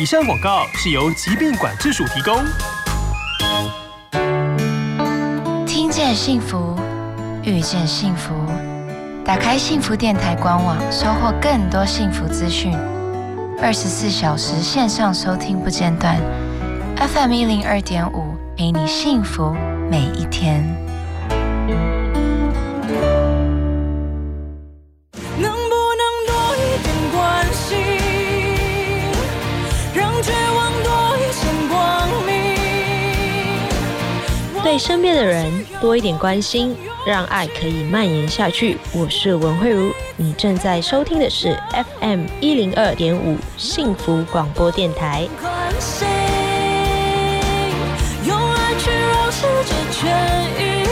以上广告是由疾病管制署提供。听见幸福，遇见幸福。打开幸福电台官网，收获更多幸福资讯。二十四小时线上收听不间断，FM 一零二点五，陪你幸福每一天。对身边的人多一点关心，让爱可以蔓延下去。我是文慧茹，你正在收听的是 FM 一零二点五幸福广播电台。用爱去让世界痊愈，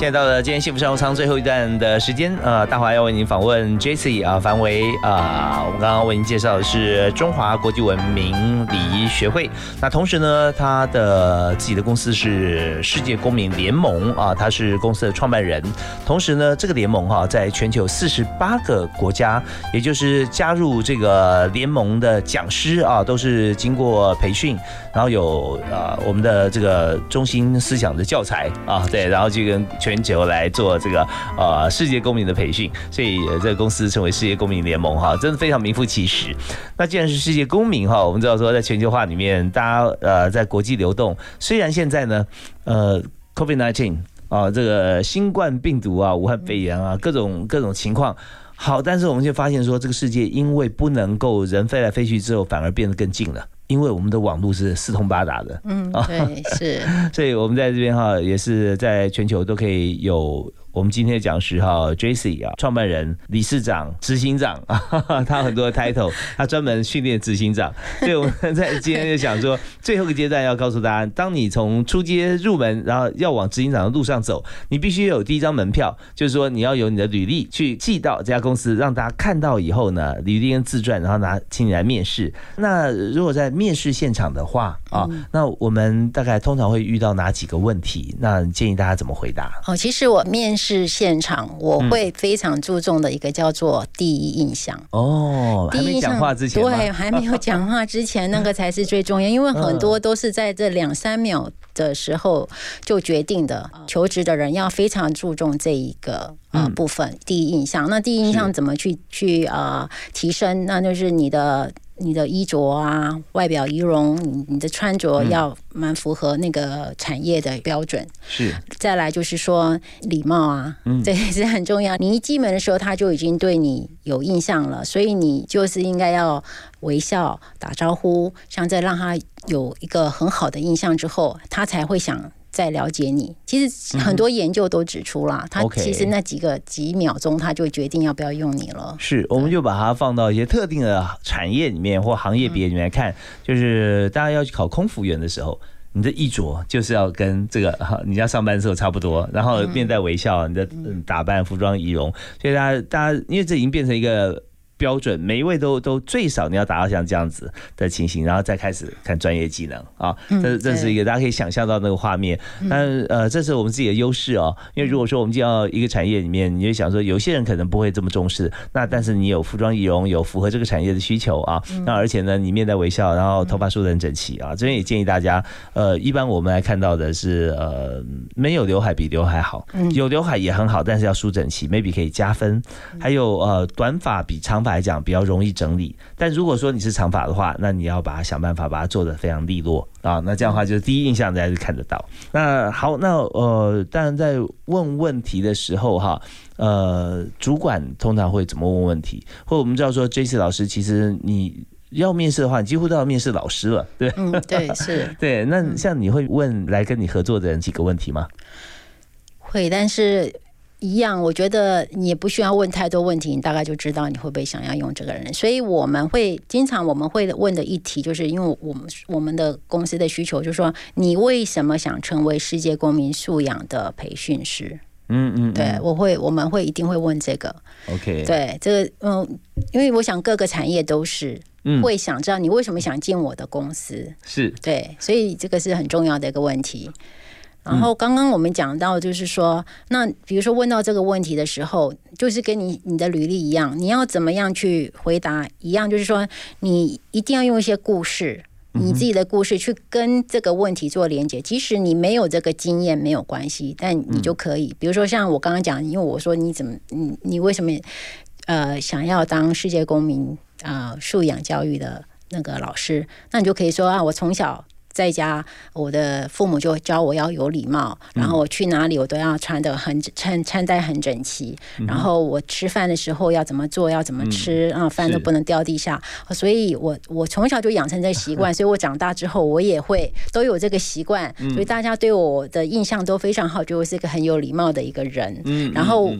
现在到了今天幸福商务舱最后一段的时间，呃，大华要为您访问 j c 啊，樊维啊，我们刚刚为您介绍的是中华国际文明礼仪学会，那同时呢，他的自己的公司是世界公民联盟啊，他是公司的创办人，同时呢，这个联盟哈、在全球四十八个国家，也就是加入这个联盟的讲师啊，都是经过培训，然后有呃我们的这个中心思想的教材啊，对，然后就跟全球来做这个呃世界公民的培训，所以呃这个公司成为世界公民联盟哈，真的非常名副其实。那既然是世界公民哈，我们知道说在全球化里面，大家呃在国际流动，虽然现在呢呃 COVID nineteen 啊这个新冠病毒啊、武汉肺炎啊各种各种情况。好，但是我们就发现说，这个世界因为不能够人飞来飞去之后，反而变得更近了。因为我们的网络是四通八达的，嗯，对，是，所以我们在这边哈，也是在全球都可以有我们今天的讲师哈，Jacy 啊，创办人、理事长、执行长啊，他很多 title，他专门训练执行长。所以我们在今天就想说，最后一个阶段要告诉大家，当你从出街入门，然后要往执行长的路上走，你必须有第一张门票，就是说你要有你的履历去寄到这家公司，让大家看到以后呢，履历跟自传，然后拿请你来面试。那如果在面试现场的话啊，那我们大概通常会遇到哪几个问题？那建议大家怎么回答？哦，其实我面试现场我会非常注重的一个叫做第一印象。哦，还没讲话之前，对，还没有讲话之前，那个才是最重要，因为很多都是在这两三秒的时候就决定的。求职的人要非常注重这一个呃部分，第一印象。那第一印象怎么去去呃提升？那就是你的。你的衣着啊，外表仪容，你你的穿着要蛮符合那个产业的标准。是，再来就是说礼貌啊，这也是很重要。你一进门的时候，他就已经对你有印象了，所以你就是应该要微笑打招呼，像在让他有一个很好的印象之后，他才会想。在了解你，其实很多研究都指出了，他其实那几个几秒钟，他就决定要不要用你了。是，我们就把它放到一些特定的产业里面或行业别里面来看，就是大家要去考空服员的时候，你的衣着就是要跟这个你要上班的时候差不多，然后面带微笑，你的打扮、服装、仪容，所以大家大家因为这已经变成一个。标准，每一位都都最少你要达到像这样子的情形，然后再开始看专业技能啊。这这是一个大家可以想象到那个画面。但呃，这是我们自己的优势哦。因为如果说我们进到一个产业里面，你就想说，有些人可能不会这么重视。那但是你有服装仪容，有符合这个产业的需求啊。那而且呢，你面带微笑，然后头发梳得很整齐啊。这边也建议大家，呃，一般我们来看到的是，呃，没有刘海比刘海好，有刘海也很好，但是要梳整齐，maybe 可以加分。还有呃，短发比长发。来讲比较容易整理，但如果说你是长发的话，那你要把它想办法把它做的非常利落啊。那这样的话，就是第一印象大家就看得到。那好，那呃，当然在问问题的时候哈，呃，主管通常会怎么问问题？或我们知道说，J C 老师其实你要面试的话，你几乎都要面试老师了，对嗯，对，是，对。那像你会问来跟你合作的人几个问题吗？会，但是。一样，我觉得你也不需要问太多问题，你大概就知道你会不会想要用这个人。所以我们会经常我们会问的一题，就是因为我们我们的公司的需求，就是说你为什么想成为世界公民素养的培训师？嗯嗯，对，我会我们会一定会问这个。OK，对，这个嗯，因为我想各个产业都是会想知道你为什么想进我的公司。是，对，所以这个是很重要的一个问题。然后刚刚我们讲到，就是说，那比如说问到这个问题的时候，就是跟你你的履历一样，你要怎么样去回答一样，就是说，你一定要用一些故事，你自己的故事去跟这个问题做连接。即使你没有这个经验，没有关系，但你就可以，比如说像我刚刚讲，因为我说你怎么，你你为什么呃想要当世界公民啊素养教育的那个老师，那你就可以说啊，我从小。在家，我的父母就教我要有礼貌，然后我去哪里我都要穿的很穿穿戴很整齐，然后我吃饭的时候要怎么做，要怎么吃啊，饭都不能掉地下。所以我我从小就养成这习惯，所以我长大之后我也会 都有这个习惯，所以大家对我的印象都非常好，觉得我是一个很有礼貌的一个人。嗯，然后。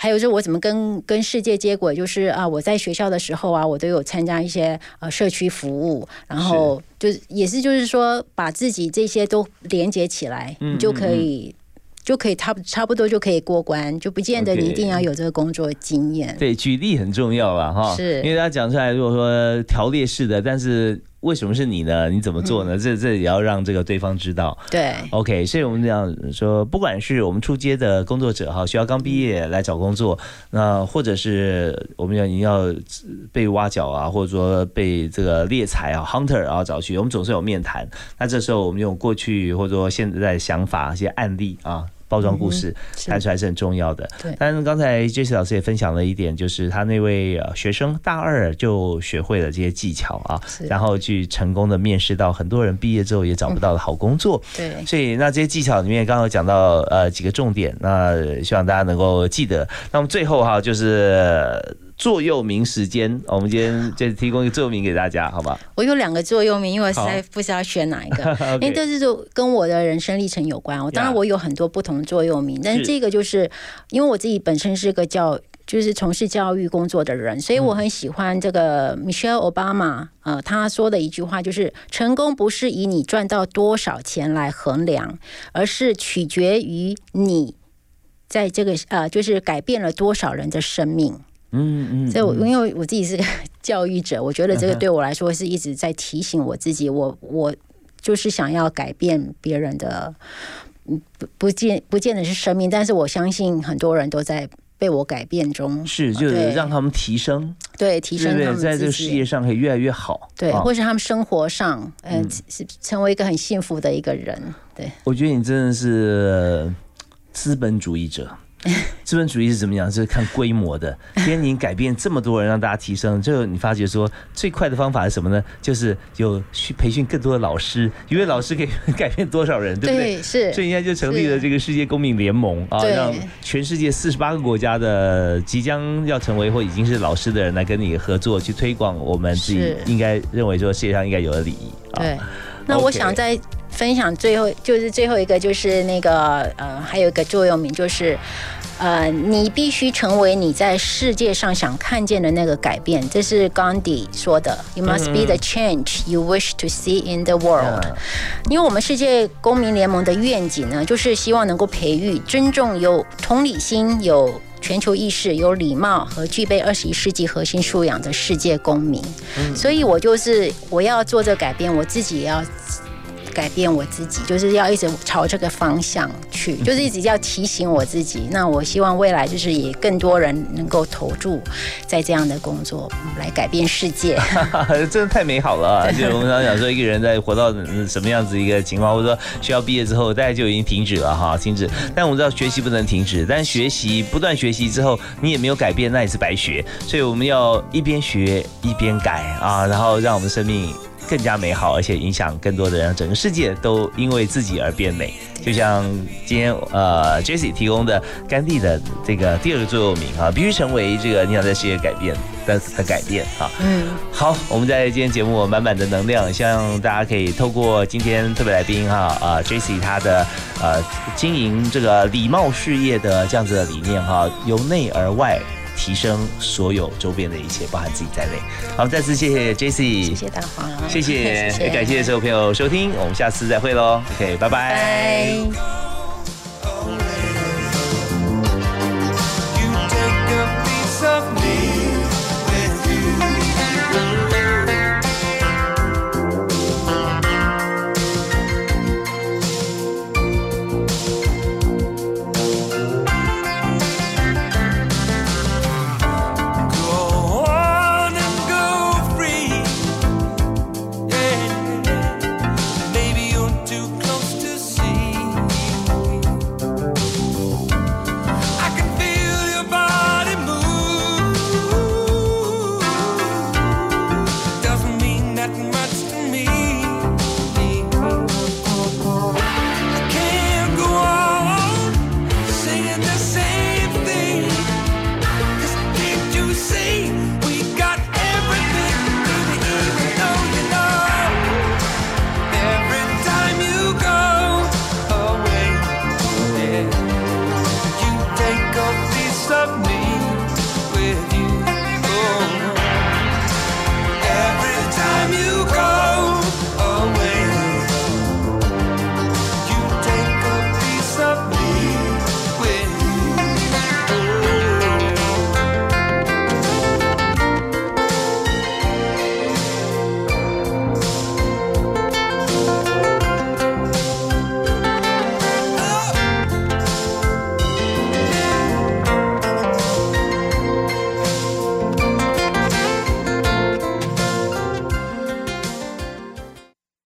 还有就是我怎么跟跟世界接轨？就是啊，我在学校的时候啊，我都有参加一些呃社区服务，然后就是也是就是说把自己这些都连接起来，你就可以就可以差差不多就可以过关，就不见得你一定要有这个工作经验。对，举例很重要了哈，是因为他讲出来，如果说条列式的，但是。为什么是你呢？你怎么做呢？这这也要让这个对方知道。对，OK，所以我们这样说，不管是我们出街的工作者哈，学校刚毕业来找工作，那或者是我们要你要被挖角啊，或者说被这个猎才啊，hunter 啊找去，我们总是有面谈。那这时候我们用过去或者说现在想法一些案例啊。包装故事看出来是很重要的。对，但是刚才 Jesse 老师也分享了一点，就是他那位学生大二就学会了这些技巧啊，然后去成功的面试到很多人毕业之后也找不到的好工作。对，所以那这些技巧里面刚好讲到呃几个重点，那希望大家能够记得。那么最后哈就是。座右铭时间，我们今天就提供一个座右铭给大家，好吧？我有两个座右铭，因为我实在不知道选哪一个 因为这是就跟我的人生历程有关。我当然我有很多不同的座右铭，但是是这个就是因为我自己本身是个教。就是从事教育工作的人，所以我很喜欢这个 Michelle Obama，呃，他说的一句话就是：成功不是以你赚到多少钱来衡量，而是取决于你在这个呃，就是改变了多少人的生命。嗯嗯，所以我，因为我自己是个 教育者，我觉得这个对我来说是一直在提醒我自己，我我就是想要改变别人的，嗯不不见不见得是生命，但是我相信很多人都在被我改变中，是就是让他们提升，对提升？他们在这个事业上可以越来越好。对，啊或是他们生活上，呃、嗯是成为一个很幸福的一个人，对。我觉得你真的是资本主义者。资本主义是怎么样？是看规模的。今 天你改变这么多人，让大家提升，最后你发觉说最快的方法是什么呢？就是有去培训更多的老师，一位老师可以改变多少人，对不对？对是所以现在就成立了这个世界公民联盟啊，让全世界四十八个国家的即将要成为或已经是老师的人来跟你合作，去推广我们自己应该认为说世界上应该有的礼仪啊。对，那我想再分享最后就是最后一个就是那个呃，还有一个座右铭就是。呃，你必须成为你在世界上想看见的那个改变，这是 Gandhi 说的。You must be the change you wish to see in the world、因为我们世界公民联盟的愿景呢，就是希望能够培育尊重、有同理心、有全球意识、有礼貌和具备二十一世纪核心素养的世界公民。所以我就是我要做这改变，我自己也要改变我自己，就是要一直朝这个方向去，就是一直要提醒我自己。那我希望未来就是也更多人能够投注在这样的工作，嗯来改变世界。真的太美好了、啊！就是我们常常讲说，一个人在活到嗯什么样子一个情况，或者说学校毕业之后，大家就已经停止了哈，停止。但我们知道学习不能停止，但学习不断学习之后，你也没有改变，那也是白学。所以我们要一边学一边改啊，然后让我们生命。更加美好，而且影响更多的人，整个世界都因为自己而变美。就像今天呃 Jessie 提供的甘地的这个第二个座右铭啊，必须成为这个你想在世界改变的的改变啊。嗯，好，我们在今天节目满满的能量，希望大家可以透过今天特别来宾哈啊 Jessie 他的呃经营这个礼貌事业的这样子的理念哈，由内而外。提升所有周边的一切，包含自己在内。好，再次谢谢 Jessie，谢谢大黄，谢谢，也感谢所有朋友收听，我们下次再会喽。OK，拜拜。拜。